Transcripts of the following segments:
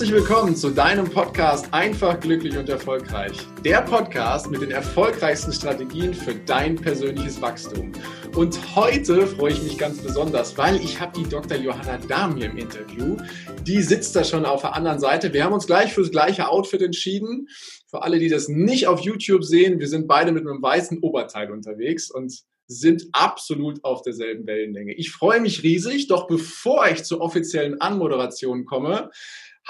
Herzlich willkommen zu deinem Podcast Einfach, glücklich und erfolgreich. Der Podcast mit den erfolgreichsten Strategien für dein persönliches Wachstum. Und heute freue ich mich ganz besonders, weil ich habe die Dr. Johanna Dahm hier im Interview. Die sitzt da schon auf der anderen Seite. Wir haben uns gleich fürs gleiche Outfit entschieden. Für alle, die das nicht auf YouTube sehen, wir sind beide mit einem weißen Oberteil unterwegs und sind absolut auf derselben Wellenlänge. Ich freue mich riesig, doch bevor ich zur offiziellen Anmoderation komme,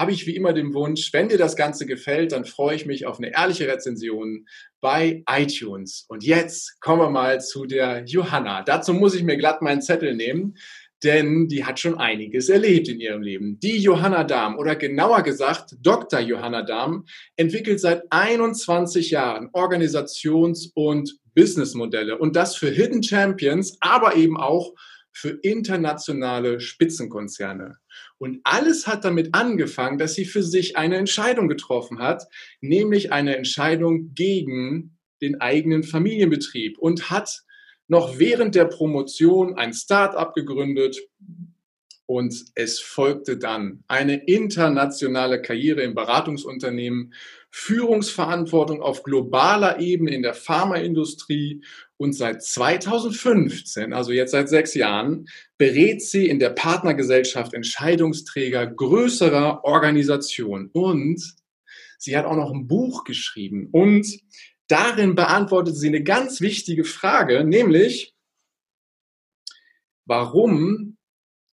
habe ich wie immer den Wunsch, wenn dir das Ganze gefällt, dann freue ich mich auf eine ehrliche Rezension bei iTunes. Und jetzt kommen wir mal zu der Johanna. Dazu muss ich mir glatt meinen Zettel nehmen, denn die hat schon einiges erlebt in ihrem Leben. Die Johanna Dahm oder genauer gesagt Dr. Johanna Dahm entwickelt seit 21 Jahren Organisations- und Businessmodelle und das für Hidden Champions, aber eben auch für internationale Spitzenkonzerne. Und alles hat damit angefangen, dass sie für sich eine Entscheidung getroffen hat, nämlich eine Entscheidung gegen den eigenen Familienbetrieb und hat noch während der Promotion ein Start-up gegründet und es folgte dann eine internationale Karriere im Beratungsunternehmen, Führungsverantwortung auf globaler Ebene in der Pharmaindustrie und seit 2015, also jetzt seit sechs Jahren, berät sie in der Partnergesellschaft Entscheidungsträger größerer Organisationen. Und sie hat auch noch ein Buch geschrieben. Und darin beantwortet sie eine ganz wichtige Frage, nämlich, warum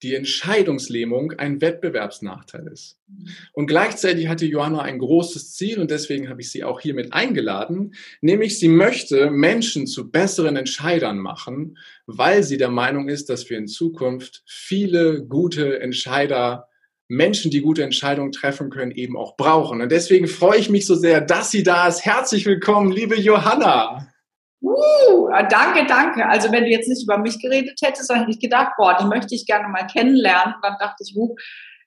die Entscheidungslähmung ein Wettbewerbsnachteil ist. Und gleichzeitig hatte Johanna ein großes Ziel und deswegen habe ich sie auch hiermit eingeladen, nämlich sie möchte Menschen zu besseren Entscheidern machen, weil sie der Meinung ist, dass wir in Zukunft viele gute Entscheider, Menschen, die gute Entscheidungen treffen können, eben auch brauchen. Und deswegen freue ich mich so sehr, dass sie da ist. Herzlich willkommen, liebe Johanna. Uh, danke, danke. Also wenn du jetzt nicht über mich geredet hättest, dann hätte ich gedacht, boah, die möchte ich gerne mal kennenlernen. Dann dachte ich, uh,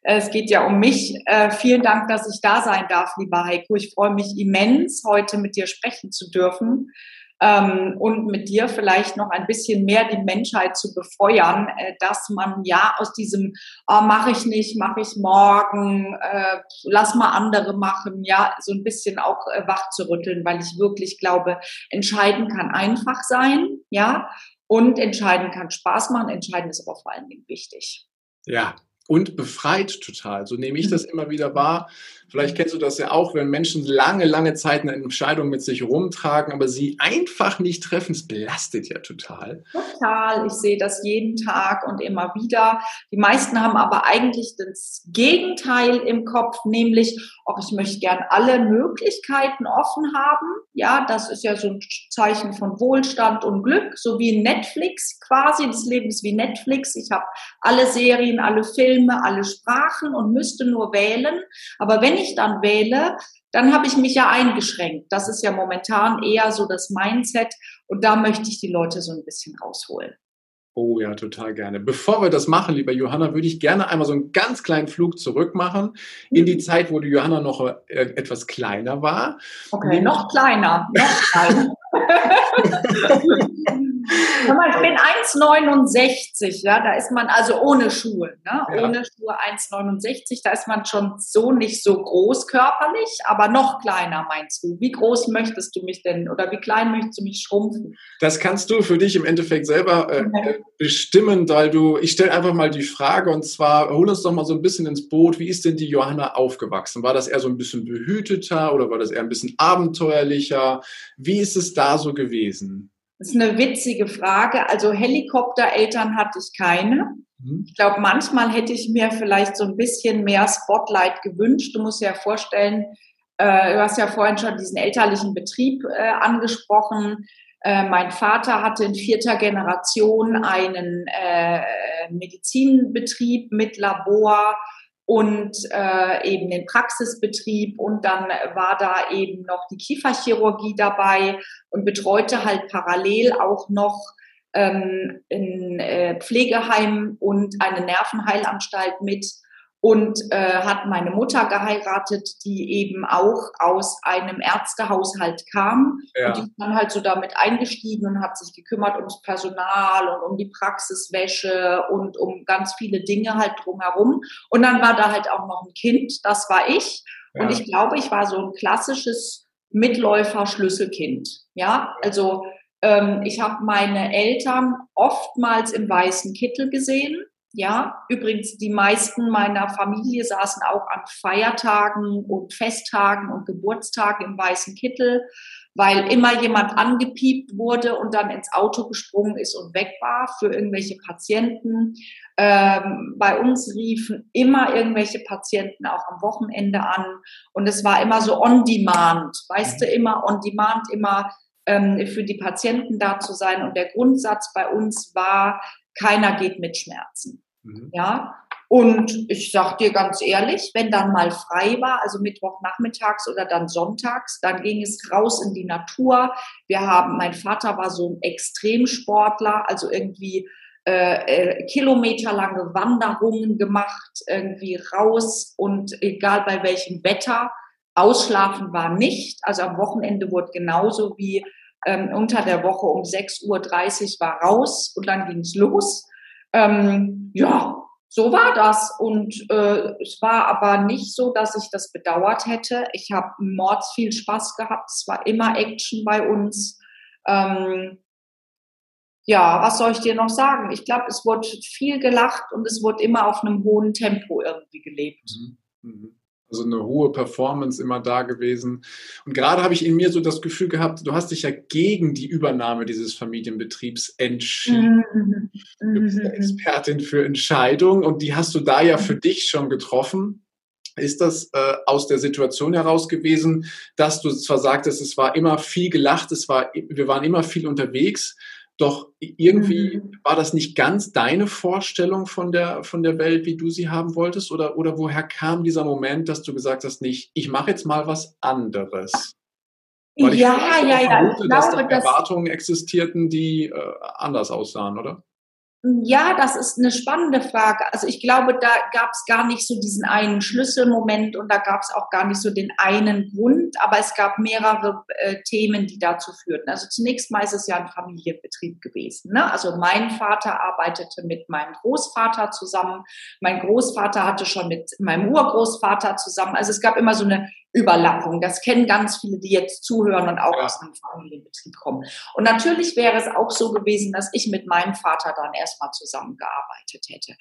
es geht ja um mich. Äh, vielen Dank, dass ich da sein darf, lieber Heiko. Ich freue mich immens, heute mit dir sprechen zu dürfen ähm, und mit dir vielleicht noch ein bisschen mehr die Menschheit zu befeuern, äh, dass man ja aus diesem oh, mache ich nicht, mache ich morgen, äh, lass mal andere machen, ja, so ein bisschen auch äh, wach zu rütteln, weil ich wirklich glaube, entscheiden kann einfach sein, ja, und entscheiden kann Spaß machen, entscheiden ist aber vor allen Dingen wichtig. Ja, und befreit total. So nehme ich das immer wieder wahr. Vielleicht kennst du das ja auch, wenn Menschen lange, lange Zeit eine Entscheidung mit sich rumtragen, aber sie einfach nicht treffen. Es belastet ja total. Total. Ich sehe das jeden Tag und immer wieder. Die meisten haben aber eigentlich das Gegenteil im Kopf, nämlich, auch ich möchte gern alle Möglichkeiten offen haben. Ja, das ist ja so ein Zeichen von Wohlstand und Glück, so wie Netflix quasi. Das Leben ist wie Netflix. Ich habe alle Serien, alle Filme, alle Sprachen und müsste nur wählen. Aber wenn ich dann wähle, dann habe ich mich ja eingeschränkt. Das ist ja momentan eher so das Mindset und da möchte ich die Leute so ein bisschen rausholen. Oh ja, total gerne. Bevor wir das machen, lieber Johanna, würde ich gerne einmal so einen ganz kleinen Flug zurück machen in die mhm. Zeit, wo die Johanna noch äh, etwas kleiner war. Okay, noch kleiner, noch kleiner. ich bin 1,69, ja, da ist man also ohne Schuhe, ne? Ja. ohne Schuhe 1,69, da ist man schon so nicht so groß körperlich, aber noch kleiner meinst du. Wie groß möchtest du mich denn oder wie klein möchtest du mich schrumpfen? Das kannst du für dich im Endeffekt selber äh, okay. bestimmen, weil du, ich stelle einfach mal die Frage und zwar, hol uns doch mal so ein bisschen ins Boot, wie ist denn die Johanna aufgewachsen? War das eher so ein bisschen behüteter oder war das eher ein bisschen abenteuerlicher? Wie ist es da so gewesen? Das ist eine witzige Frage. Also Helikoptereltern hatte ich keine. Mhm. Ich glaube, manchmal hätte ich mir vielleicht so ein bisschen mehr Spotlight gewünscht. Du musst dir ja vorstellen, äh, du hast ja vorhin schon diesen elterlichen Betrieb äh, angesprochen. Äh, mein Vater hatte in vierter Generation einen äh, Medizinbetrieb mit Labor und äh, eben den Praxisbetrieb und dann war da eben noch die Kieferchirurgie dabei und betreute halt parallel auch noch ähm, ein äh, Pflegeheim und eine Nervenheilanstalt mit und äh, hat meine Mutter geheiratet, die eben auch aus einem Ärztehaushalt kam. Ja. Und die ist dann halt so damit eingestiegen und hat sich gekümmert ums Personal und um die Praxiswäsche und um ganz viele Dinge halt drumherum. Und dann war da halt auch noch ein Kind, das war ich. Ja. Und ich glaube, ich war so ein klassisches Mitläufer-Schlüsselkind. Ja, also ähm, ich habe meine Eltern oftmals im weißen Kittel gesehen ja, übrigens, die meisten meiner Familie saßen auch an Feiertagen und Festtagen und Geburtstagen im weißen Kittel, weil immer jemand angepiept wurde und dann ins Auto gesprungen ist und weg war für irgendwelche Patienten. Ähm, bei uns riefen immer irgendwelche Patienten auch am Wochenende an und es war immer so on demand, weißt du, immer on demand, immer ähm, für die Patienten da zu sein. Und der Grundsatz bei uns war, keiner geht mit Schmerzen. Mhm. Ja. Und ich sag dir ganz ehrlich, wenn dann mal frei war, also Mittwochnachmittags oder dann sonntags, dann ging es raus in die Natur. Wir haben, mein Vater war so ein Extremsportler, also irgendwie äh, äh, kilometerlange Wanderungen gemacht, irgendwie raus und egal bei welchem Wetter, ausschlafen war nicht. Also am Wochenende wurde genauso wie ähm, unter der Woche um 6.30 Uhr war raus und dann ging es los. Ähm, ja, so war das. Und äh, es war aber nicht so, dass ich das bedauert hätte. Ich habe mords viel Spaß gehabt. Es war immer Action bei uns. Ähm, ja, was soll ich dir noch sagen? Ich glaube, es wurde viel gelacht und es wurde immer auf einem hohen Tempo irgendwie gelebt. Mhm. Mhm. Also eine hohe Performance immer da gewesen. Und gerade habe ich in mir so das Gefühl gehabt, du hast dich ja gegen die Übernahme dieses Familienbetriebs entschieden. Mhm. Du bist ja Expertin für Entscheidungen und die hast du da ja für dich schon getroffen. Ist das äh, aus der Situation heraus gewesen, dass du zwar sagtest, es war immer viel gelacht, es war, wir waren immer viel unterwegs, doch irgendwie mhm. war das nicht ganz deine Vorstellung von der, von der Welt, wie du sie haben wolltest? Oder, oder woher kam dieser Moment, dass du gesagt hast, nicht, ich mache jetzt mal was anderes? Weil ich ja, ja, ja. Vermute, ich glaube, dass da Erwartungen existierten, die äh, anders aussahen, oder? Ja, das ist eine spannende Frage. Also ich glaube, da gab es gar nicht so diesen einen Schlüsselmoment und da gab es auch gar nicht so den einen Grund, aber es gab mehrere äh, Themen, die dazu führten. Also zunächst mal ist es ja ein Familienbetrieb gewesen. Ne? Also mein Vater arbeitete mit meinem Großvater zusammen, mein Großvater hatte schon mit meinem Urgroßvater zusammen. Also es gab immer so eine Überlappung. Das kennen ganz viele, die jetzt zuhören und auch aus einem Familienbetrieb kommen. Und natürlich wäre es auch so gewesen, dass ich mit meinem Vater dann erstmal zusammengearbeitet hätte.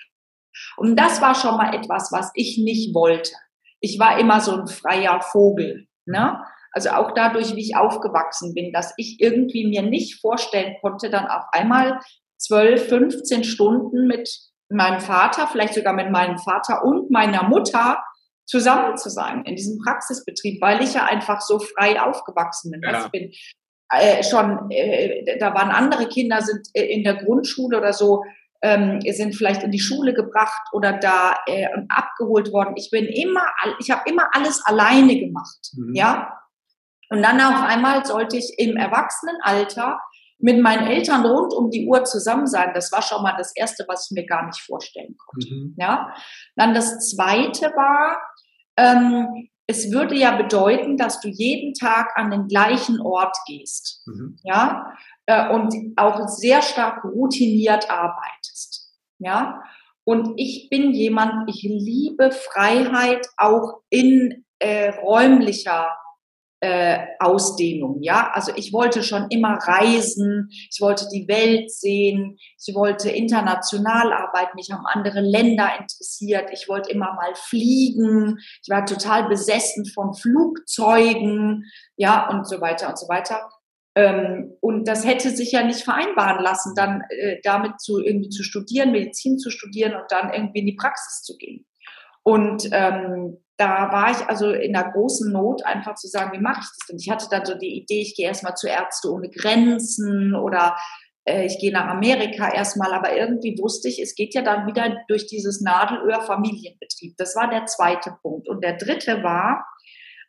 Und das war schon mal etwas, was ich nicht wollte. Ich war immer so ein freier Vogel. Ne? Also auch dadurch, wie ich aufgewachsen bin, dass ich irgendwie mir nicht vorstellen konnte, dann auf einmal 12, 15 Stunden mit meinem Vater, vielleicht sogar mit meinem Vater und meiner Mutter zusammen zu sein in diesem Praxisbetrieb, weil ich ja einfach so frei aufgewachsen bin. Ja. Ich bin äh, schon, äh, da waren andere Kinder, sind äh, in der Grundschule oder so, ähm, sind vielleicht in die Schule gebracht oder da äh, abgeholt worden. Ich bin immer, ich habe immer alles alleine gemacht, mhm. ja. Und dann auf einmal sollte ich im Erwachsenenalter mit meinen Eltern rund um die Uhr zusammen sein. Das war schon mal das Erste, was ich mir gar nicht vorstellen konnte. Mhm. Ja. Dann das Zweite war, ähm, es würde ja bedeuten, dass du jeden Tag an den gleichen Ort gehst, mhm. ja, äh, und auch sehr stark routiniert arbeitest, ja. Und ich bin jemand, ich liebe Freiheit auch in äh, räumlicher äh, Ausdehnung, ja. Also ich wollte schon immer reisen, ich wollte die Welt sehen, ich wollte international arbeiten, mich haben andere Länder interessiert, ich wollte immer mal fliegen, ich war total besessen von Flugzeugen, ja, und so weiter und so weiter. Ähm, und das hätte sich ja nicht vereinbaren lassen, dann äh, damit zu irgendwie zu studieren, Medizin zu studieren und dann irgendwie in die Praxis zu gehen. Und ähm, da war ich also in der großen Not, einfach zu sagen, wie mache ich das denn? Ich hatte dann so die Idee, ich gehe erstmal zu Ärzte ohne Grenzen oder äh, ich gehe nach Amerika erstmal, aber irgendwie wusste ich, es geht ja dann wieder durch dieses Nadelöhr Familienbetrieb. Das war der zweite Punkt. Und der dritte war,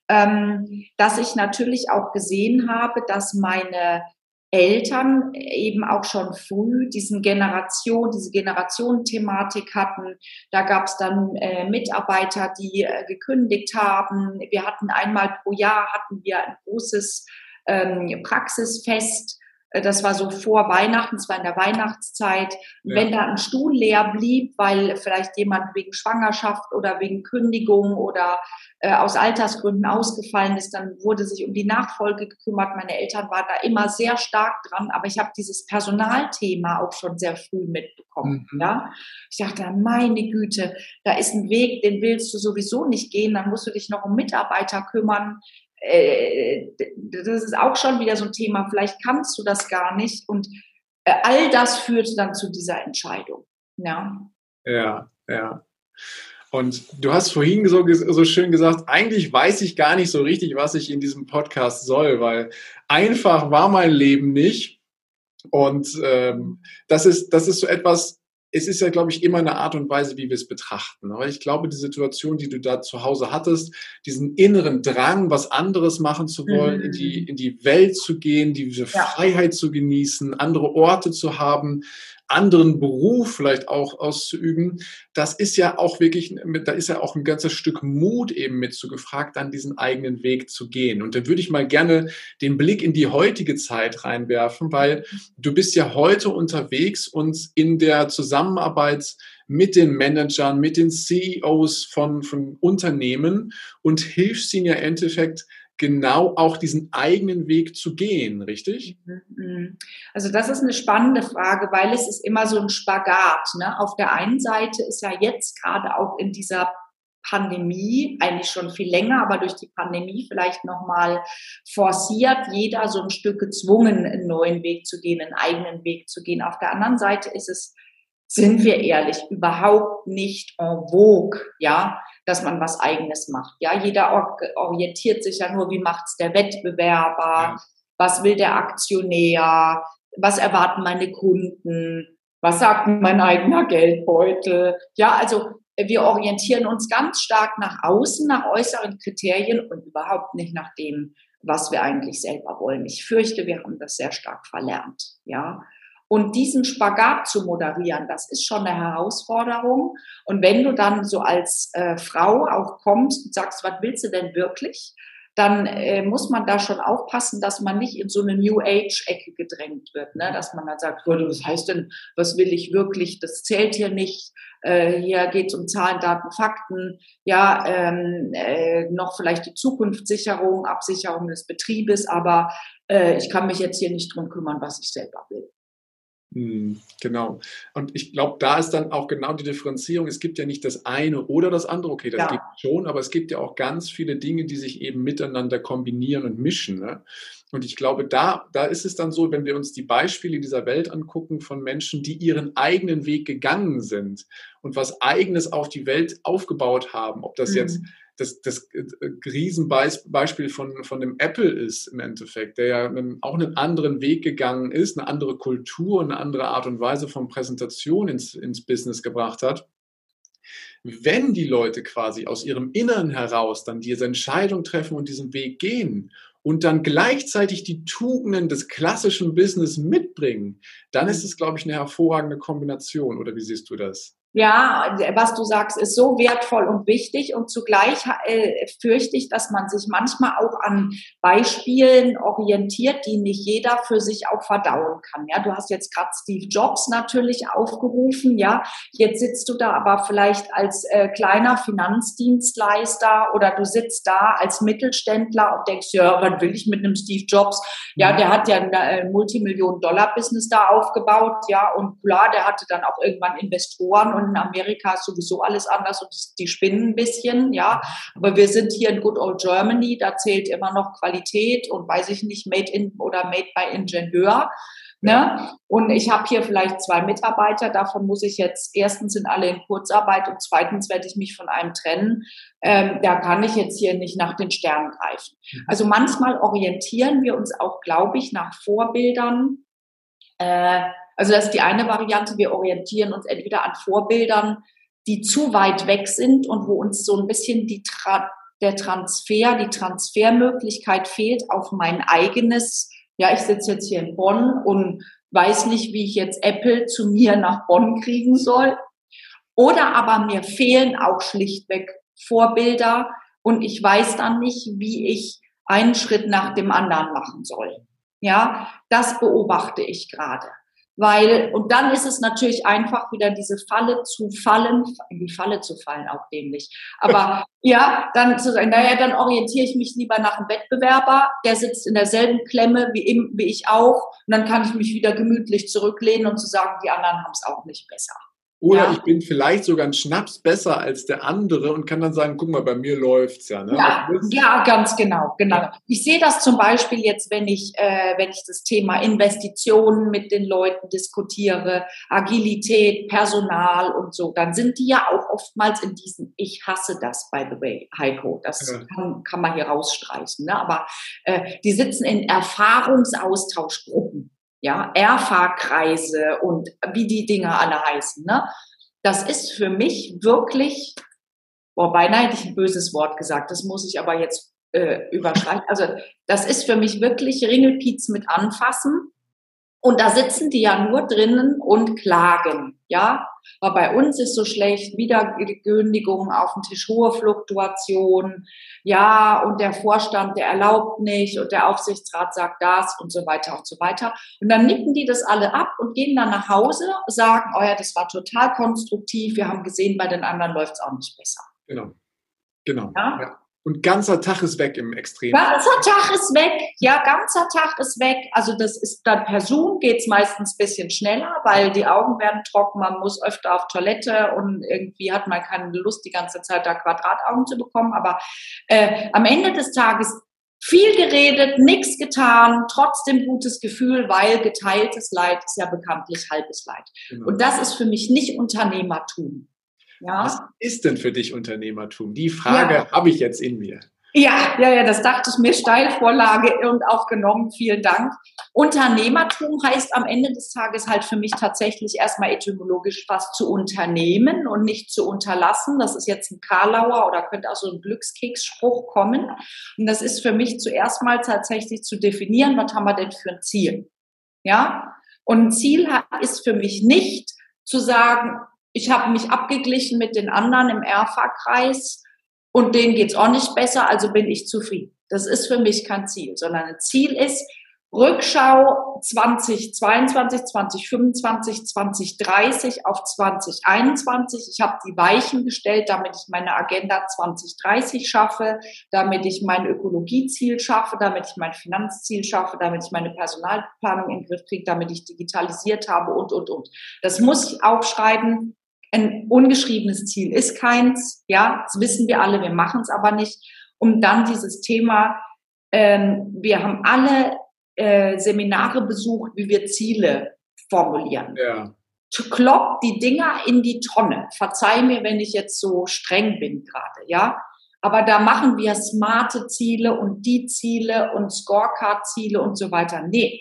ähm, dass ich natürlich auch gesehen habe, dass meine Eltern eben auch schon früh diesen Generation, diese Generationenthematik hatten. Da gab es dann äh, Mitarbeiter, die äh, gekündigt haben. Wir hatten einmal pro Jahr hatten wir ein großes ähm, Praxisfest äh, das war so vor Weihnachten, es war in der Weihnachtszeit. Ja. Wenn da ein Stuhl leer blieb, weil vielleicht jemand wegen Schwangerschaft oder wegen Kündigung oder äh, aus Altersgründen ausgefallen ist, dann wurde sich um die Nachfolge gekümmert. Meine Eltern waren da immer sehr stark dran, aber ich habe dieses Personalthema auch schon sehr früh mitbekommen. Mhm. Ja, ich dachte, meine Güte, da ist ein Weg, den willst du sowieso nicht gehen. Dann musst du dich noch um Mitarbeiter kümmern äh, das ist auch schon wieder so ein Thema, vielleicht kannst du das gar nicht. Und äh, all das führt dann zu dieser Entscheidung. Ja, ja. ja. Und du hast vorhin so, so schön gesagt, eigentlich weiß ich gar nicht so richtig, was ich in diesem Podcast soll, weil einfach war mein Leben nicht. Und ähm, das ist das ist so etwas, es ist ja, glaube ich, immer eine Art und Weise, wie wir es betrachten. Aber ich glaube, die Situation, die du da zu Hause hattest, diesen inneren Drang, was anderes machen zu wollen, mhm. in, die, in die Welt zu gehen, diese ja. Freiheit zu genießen, andere Orte zu haben, anderen Beruf vielleicht auch auszuüben, das ist ja auch wirklich, da ist ja auch ein ganzes Stück Mut eben mit zu gefragt, dann diesen eigenen Weg zu gehen. Und da würde ich mal gerne den Blick in die heutige Zeit reinwerfen, weil du bist ja heute unterwegs und in der Zusammenarbeit mit den Managern, mit den CEOs von, von Unternehmen und hilfst ihnen ja im Endeffekt genau auch diesen eigenen Weg zu gehen, richtig? Mhm, mhm. Also das ist eine spannende Frage, weil es ist immer so ein Spagat. Ne? Auf der einen Seite ist ja jetzt gerade auch in dieser Pandemie, eigentlich schon viel länger, aber durch die Pandemie vielleicht nochmal forciert, jeder so ein Stück gezwungen, einen neuen Weg zu gehen, einen eigenen Weg zu gehen. Auf der anderen Seite ist es, sind wir ehrlich, überhaupt nicht en vogue, ja dass man was Eigenes macht. Ja, jeder orientiert sich ja nur, wie macht's der Wettbewerber, was will der Aktionär, was erwarten meine Kunden, was sagt mein eigener Geldbeutel. Ja, also wir orientieren uns ganz stark nach außen, nach äußeren Kriterien und überhaupt nicht nach dem, was wir eigentlich selber wollen. Ich fürchte, wir haben das sehr stark verlernt. Ja, und diesen Spagat zu moderieren, das ist schon eine Herausforderung. Und wenn du dann so als äh, Frau auch kommst und sagst, was willst du denn wirklich? Dann äh, muss man da schon aufpassen, dass man nicht in so eine New Age-Ecke gedrängt wird. Ne? Dass man dann sagt, was heißt denn, was will ich wirklich? Das zählt hier nicht. Äh, hier geht es um Zahlen, Daten, Fakten. Ja, ähm, äh, noch vielleicht die Zukunftssicherung, Absicherung des Betriebes. Aber äh, ich kann mich jetzt hier nicht drum kümmern, was ich selber will. Hm, genau. Und ich glaube, da ist dann auch genau die Differenzierung. Es gibt ja nicht das eine oder das andere. Okay, das ja. gibt schon, aber es gibt ja auch ganz viele Dinge, die sich eben miteinander kombinieren und mischen. Ne? Und ich glaube, da, da ist es dann so, wenn wir uns die Beispiele dieser Welt angucken von Menschen, die ihren eigenen Weg gegangen sind und was eigenes auf die Welt aufgebaut haben, ob das mhm. jetzt das, das äh, Riesenbeispiel von, von dem Apple ist im Endeffekt, der ja auch einen anderen Weg gegangen ist, eine andere Kultur, eine andere Art und Weise von Präsentation ins, ins Business gebracht hat. Wenn die Leute quasi aus ihrem Inneren heraus dann diese Entscheidung treffen und diesen Weg gehen und dann gleichzeitig die Tugenden des klassischen Business mitbringen, dann ist es, glaube ich, eine hervorragende Kombination. Oder wie siehst du das? Ja, was du sagst, ist so wertvoll und wichtig und zugleich äh, fürchte ich, dass man sich manchmal auch an Beispielen orientiert, die nicht jeder für sich auch verdauen kann. Ja, du hast jetzt gerade Steve Jobs natürlich aufgerufen. Ja, jetzt sitzt du da aber vielleicht als äh, kleiner Finanzdienstleister oder du sitzt da als Mittelständler und denkst, ja, was will ich mit einem Steve Jobs? Ja, mhm. der hat ja ein äh, Multimillionen-Dollar-Business da aufgebaut. Ja, und klar, der hatte dann auch irgendwann Investoren und in Amerika ist sowieso alles anders und die spinnen ein bisschen, ja. Aber wir sind hier in Good Old Germany, da zählt immer noch Qualität und weiß ich nicht, made in oder made by Ingenieur. Ne? Und ich habe hier vielleicht zwei Mitarbeiter, davon muss ich jetzt, erstens sind alle in Kurzarbeit und zweitens werde ich mich von einem trennen. Ähm, da kann ich jetzt hier nicht nach den Sternen greifen. Mhm. Also manchmal orientieren wir uns auch, glaube ich, nach Vorbildern, äh, also das ist die eine Variante. Wir orientieren uns entweder an Vorbildern, die zu weit weg sind und wo uns so ein bisschen die Tra der Transfer, die Transfermöglichkeit fehlt auf mein eigenes Ja, ich sitze jetzt hier in Bonn und weiß nicht, wie ich jetzt Apple zu mir nach Bonn kriegen soll. Oder aber mir fehlen auch schlichtweg Vorbilder und ich weiß dann nicht, wie ich einen Schritt nach dem anderen machen soll. Ja, das beobachte ich gerade. Weil, und dann ist es natürlich einfach wieder diese Falle zu fallen, in die Falle zu fallen, auch dämlich. Aber ja, dann zu sagen, naja, dann orientiere ich mich lieber nach einem Wettbewerber, der sitzt in derselben Klemme wie, wie ich auch. Und dann kann ich mich wieder gemütlich zurücklehnen und zu sagen, die anderen haben es auch nicht besser. Oder ja. ich bin vielleicht sogar ein Schnaps besser als der andere und kann dann sagen, guck mal, bei mir läuft's ja. Ne? Ja, ja, ganz genau, genau. Ich sehe das zum Beispiel jetzt, wenn ich, äh, wenn ich das Thema Investitionen mit den Leuten diskutiere, Agilität, Personal und so, dann sind die ja auch oftmals in diesen, ich hasse das, by the way, Heiko, das ja. kann, kann man hier rausstreichen, ne? aber äh, die sitzen in Erfahrungsaustauschgruppen ja, Erfahrkreise und wie die Dinge alle heißen. Ne? Das ist für mich wirklich, boah, beinahe hätte ich ein böses Wort gesagt, das muss ich aber jetzt äh, überschreiben. Also das ist für mich wirklich Ringelpiez mit anfassen und da sitzen die ja nur drinnen und klagen, ja. Aber bei uns ist so schlecht, Wiedergündigung auf dem Tisch, hohe Fluktuation, ja, und der Vorstand, der erlaubt nicht und der Aufsichtsrat sagt das und so weiter und so weiter. Und dann nicken die das alle ab und gehen dann nach Hause, sagen, oh ja, das war total konstruktiv, wir haben gesehen, bei den anderen läuft es auch nicht besser. Genau. Genau. Ja? ja. Und ganzer Tag ist weg im Extrem. Ganzer Tag ist weg, ja, ganzer Tag ist weg. Also das ist dann per Zoom geht's meistens bisschen schneller, weil die Augen werden trocken, man muss öfter auf Toilette und irgendwie hat man keine Lust, die ganze Zeit da Quadrataugen zu bekommen. Aber äh, am Ende des Tages viel geredet, nichts getan, trotzdem gutes Gefühl, weil geteiltes Leid ist ja bekanntlich halbes Leid. Genau. Und das ist für mich nicht Unternehmertum. Ja. Was ist denn für dich Unternehmertum? Die Frage ja. habe ich jetzt in mir. Ja, ja, ja, das dachte ich mir, Steilvorlage und aufgenommen. Vielen Dank. Unternehmertum heißt am Ende des Tages halt für mich tatsächlich erstmal etymologisch was zu unternehmen und nicht zu unterlassen. Das ist jetzt ein Karlauer oder könnte auch so ein Glückskeksspruch kommen. Und das ist für mich zuerst mal tatsächlich zu definieren, was haben wir denn für ein Ziel? Ja? Und ein Ziel ist für mich nicht zu sagen, ich habe mich abgeglichen mit den anderen im RFA-Kreis und denen geht's auch nicht besser, also bin ich zufrieden. Das ist für mich kein Ziel, sondern ein Ziel ist, Rückschau 2022, 2025, 2030 auf 2021. Ich habe die Weichen gestellt, damit ich meine Agenda 2030 schaffe, damit ich mein Ökologieziel schaffe, damit ich mein Finanzziel schaffe, damit ich meine Personalplanung in den Griff kriege, damit ich digitalisiert habe und, und, und. Das muss ich aufschreiben. Ein ungeschriebenes Ziel ist keins. Ja, das wissen wir alle, wir machen es aber nicht. Um dann dieses Thema, ähm, wir haben alle äh, Seminare besucht, wie wir Ziele formulieren. Ja. Klopp die Dinger in die Tonne. Verzeih mir, wenn ich jetzt so streng bin gerade, ja. Aber da machen wir smarte Ziele und die Ziele und Scorecard-Ziele und so weiter. Nee.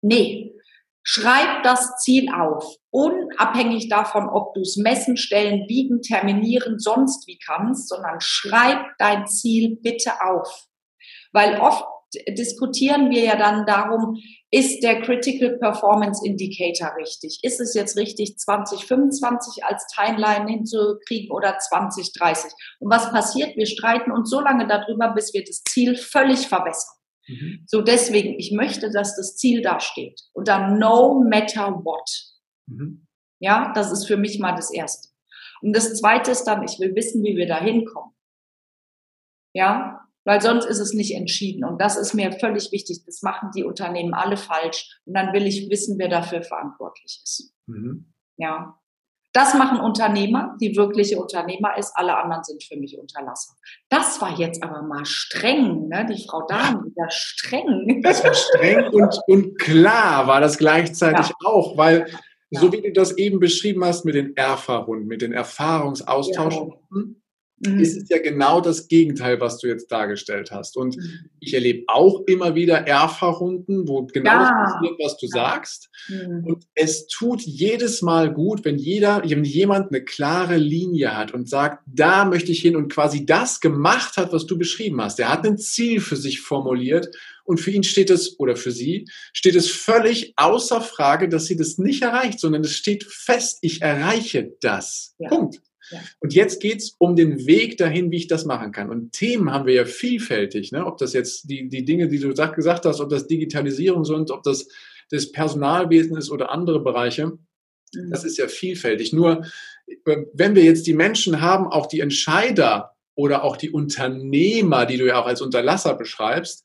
Nee. Schreib das Ziel auf, unabhängig davon, ob du es messen, stellen, wiegen, terminieren, sonst wie kannst, sondern schreib dein Ziel bitte auf. Weil oft diskutieren wir ja dann darum, ist der Critical Performance Indicator richtig? Ist es jetzt richtig, 2025 als Timeline hinzukriegen oder 2030? Und was passiert? Wir streiten uns so lange darüber, bis wir das Ziel völlig verbessern. Mhm. So deswegen, ich möchte, dass das Ziel da steht. Und dann no matter what. Mhm. Ja, das ist für mich mal das Erste. Und das Zweite ist dann, ich will wissen, wie wir da hinkommen. Ja, weil sonst ist es nicht entschieden. Und das ist mir völlig wichtig. Das machen die Unternehmen alle falsch. Und dann will ich wissen, wer dafür verantwortlich ist. Mhm. Ja. Das machen Unternehmer, die wirkliche Unternehmer ist. Alle anderen sind für mich Unterlasser. Das war jetzt aber mal streng, ne? Die Frau Dahmen, wieder streng. Das war streng und, und klar war das gleichzeitig ja. auch, weil ja. so wie du das eben beschrieben hast mit den Erfahrungen, mit den Erfahrungsaustauschen, ja. Mhm. ist es ja genau das Gegenteil, was du jetzt dargestellt hast. Und mhm. ich erlebe auch immer wieder Erfahrungen, wo genau ja. das passiert, was du sagst. Mhm. Und es tut jedes Mal gut, wenn jeder, wenn jemand eine klare Linie hat und sagt, da möchte ich hin und quasi das gemacht hat, was du beschrieben hast. Er hat ein Ziel für sich formuliert und für ihn steht es, oder für sie, steht es völlig außer Frage, dass sie das nicht erreicht, sondern es steht fest, ich erreiche das. Ja. Punkt. Und jetzt geht's um den Weg dahin, wie ich das machen kann. Und Themen haben wir ja vielfältig, ne? ob das jetzt die, die Dinge, die du gesagt hast, ob das Digitalisierung sind, ob das das Personalwesen ist oder andere Bereiche. Mhm. Das ist ja vielfältig. Nur äh, wenn wir jetzt die Menschen haben, auch die Entscheider oder auch die Unternehmer, die du ja auch als Unterlasser beschreibst,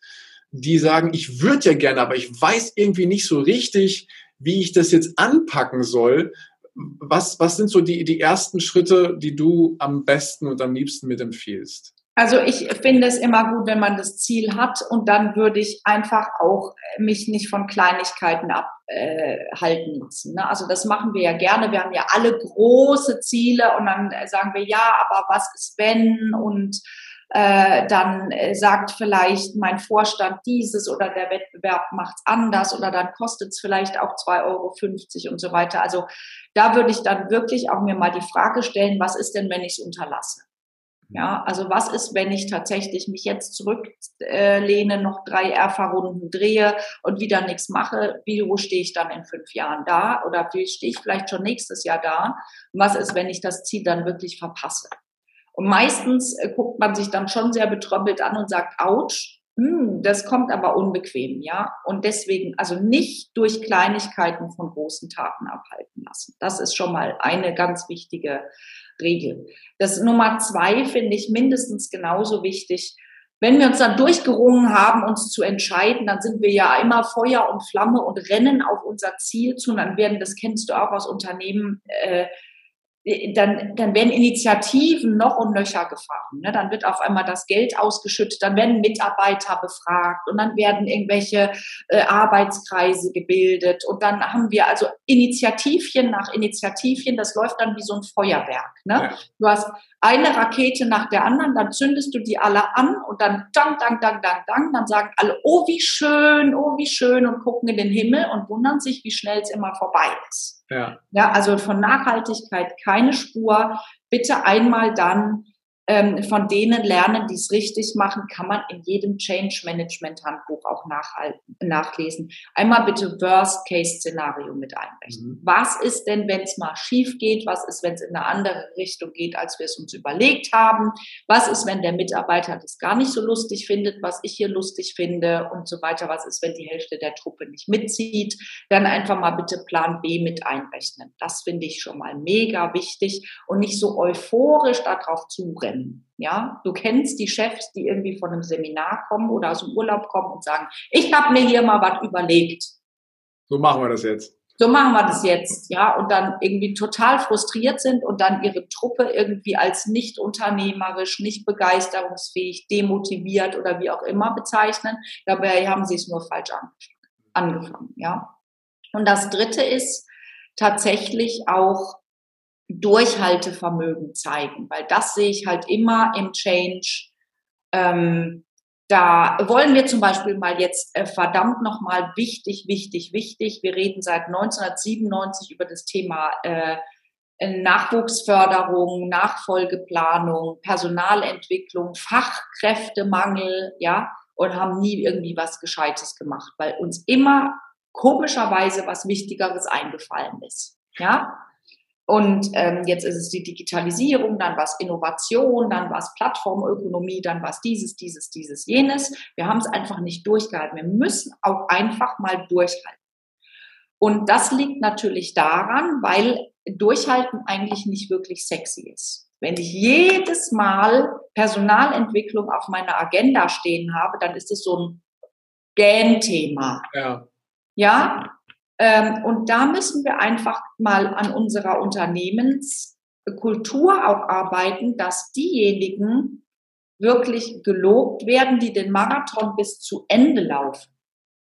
die sagen, ich würde ja gerne, aber ich weiß irgendwie nicht so richtig, wie ich das jetzt anpacken soll, was, was sind so die, die ersten Schritte, die du am besten und am liebsten mit empfiehlst? Also ich finde es immer gut, wenn man das Ziel hat und dann würde ich einfach auch mich nicht von Kleinigkeiten abhalten äh, lassen. Ne? Also das machen wir ja gerne. Wir haben ja alle große Ziele und dann sagen wir ja, aber was ist wenn und äh, dann äh, sagt vielleicht mein Vorstand dieses oder der Wettbewerb macht's anders oder dann kostet es vielleicht auch 2,50 Euro und so weiter. Also da würde ich dann wirklich auch mir mal die Frage stellen, was ist denn, wenn ich es unterlasse? Ja, also was ist, wenn ich tatsächlich mich jetzt zurücklehne, äh, noch drei Erfahrrunden drehe und wieder nichts mache? Wie wo stehe ich dann in fünf Jahren da? Oder wie stehe ich vielleicht schon nächstes Jahr da? Und was ist, wenn ich das Ziel dann wirklich verpasse? Und meistens äh, guckt man sich dann schon sehr betröppelt an und sagt, ouch, hm, das kommt aber unbequem, ja. Und deswegen, also nicht durch Kleinigkeiten von großen Taten abhalten lassen. Das ist schon mal eine ganz wichtige Regel. Das Nummer zwei finde ich mindestens genauso wichtig. Wenn wir uns dann durchgerungen haben, uns zu entscheiden, dann sind wir ja immer Feuer und Flamme und rennen auf unser Ziel zu. Und dann werden, das kennst du auch aus Unternehmen, äh, dann, dann werden Initiativen noch und nöcher gefahren. Ne? Dann wird auf einmal das Geld ausgeschüttet, dann werden Mitarbeiter befragt und dann werden irgendwelche äh, Arbeitskreise gebildet und dann haben wir also Initiativchen nach Initiativchen, das läuft dann wie so ein Feuerwerk. Ne? Ja. Du hast eine Rakete nach der anderen, dann zündest du die alle an und dann dang, dang, dang, dang, dang, dann sagen alle, oh wie schön, oh wie schön und gucken in den Himmel und wundern sich, wie schnell es immer vorbei ist. Ja. ja, also von Nachhaltigkeit keine Spur. Bitte einmal dann ähm, von denen lernen, die es richtig machen, kann man in jedem Change Management Handbuch auch nachlesen. Einmal bitte Worst-Case-Szenario mit einrechnen. Mhm. Was ist denn, wenn es mal schief geht? Was ist, wenn es in eine andere Richtung geht, als wir es uns überlegt haben? Was ist, wenn der Mitarbeiter das gar nicht so lustig findet, was ich hier lustig finde und so weiter? Was ist, wenn die Hälfte der Truppe nicht mitzieht? Dann einfach mal bitte Plan B mit einrechnen. Das finde ich schon mal mega wichtig und nicht so euphorisch darauf zurennen können. Ja, du kennst die Chefs, die irgendwie von einem Seminar kommen oder aus dem Urlaub kommen und sagen, ich habe mir hier mal was überlegt. So machen wir das jetzt. So machen wir das jetzt, ja, und dann irgendwie total frustriert sind und dann ihre Truppe irgendwie als nicht unternehmerisch, nicht begeisterungsfähig, demotiviert oder wie auch immer bezeichnen. Dabei haben sie es nur falsch angefangen, ja. Und das dritte ist tatsächlich auch Durchhaltevermögen zeigen, weil das sehe ich halt immer im Change. Ähm, da wollen wir zum Beispiel mal jetzt äh, verdammt nochmal wichtig, wichtig, wichtig. Wir reden seit 1997 über das Thema äh, Nachwuchsförderung, Nachfolgeplanung, Personalentwicklung, Fachkräftemangel, ja, und haben nie irgendwie was Gescheites gemacht, weil uns immer komischerweise was Wichtigeres eingefallen ist, ja. Und ähm, jetzt ist es die Digitalisierung, dann was Innovation, dann was Plattformökonomie, dann was dieses, dieses, dieses, jenes. Wir haben es einfach nicht durchgehalten. Wir müssen auch einfach mal durchhalten. Und das liegt natürlich daran, weil Durchhalten eigentlich nicht wirklich sexy ist. Wenn ich jedes Mal Personalentwicklung auf meiner Agenda stehen habe, dann ist es so ein Gähn-Thema. Ja. Ja, und da müssen wir einfach mal an unserer Unternehmenskultur auch arbeiten, dass diejenigen wirklich gelobt werden, die den Marathon bis zu Ende laufen.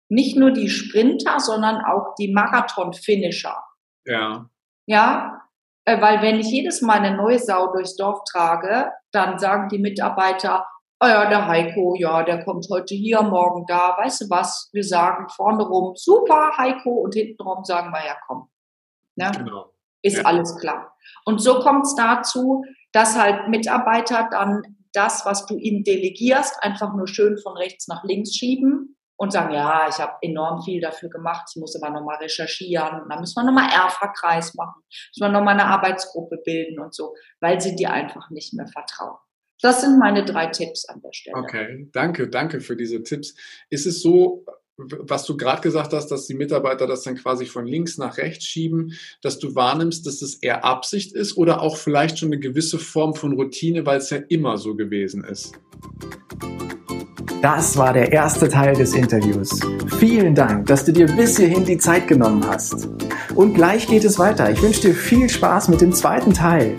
Nicht nur die Sprinter, sondern auch die Marathon-Finisher. Ja. Ja, Äh, weil wenn ich jedes Mal eine neue Sau durchs Dorf trage, dann sagen die Mitarbeiter, oh ja, der Heiko, ja, der kommt heute hier, morgen da, weißt du was, wir sagen vorne rum, super Heiko und hinten rum sagen wir, ja komm. Ne? Genau. Ist ja. alles klar. Und so kommt es dazu, dass halt Mitarbeiter dann das, was du ihnen delegierst, einfach nur schön von rechts nach links schieben und sagen, ja, ich habe enorm viel dafür gemacht, ich muss aber nochmal recherchieren, dann müssen wir nochmal Erfa-Kreis machen, müssen wir nochmal eine Arbeitsgruppe bilden und so, weil sie dir einfach nicht mehr vertrauen. Das sind meine drei Tipps an der Stelle. Okay, danke, danke für diese Tipps. Ist es so, was du gerade gesagt hast, dass die Mitarbeiter das dann quasi von links nach rechts schieben, dass du wahrnimmst, dass das eher Absicht ist oder auch vielleicht schon eine gewisse Form von Routine, weil es ja immer so gewesen ist? Das war der erste Teil des Interviews. Vielen Dank, dass du dir bis hierhin die Zeit genommen hast. Und gleich geht es weiter. Ich wünsche dir viel Spaß mit dem zweiten Teil.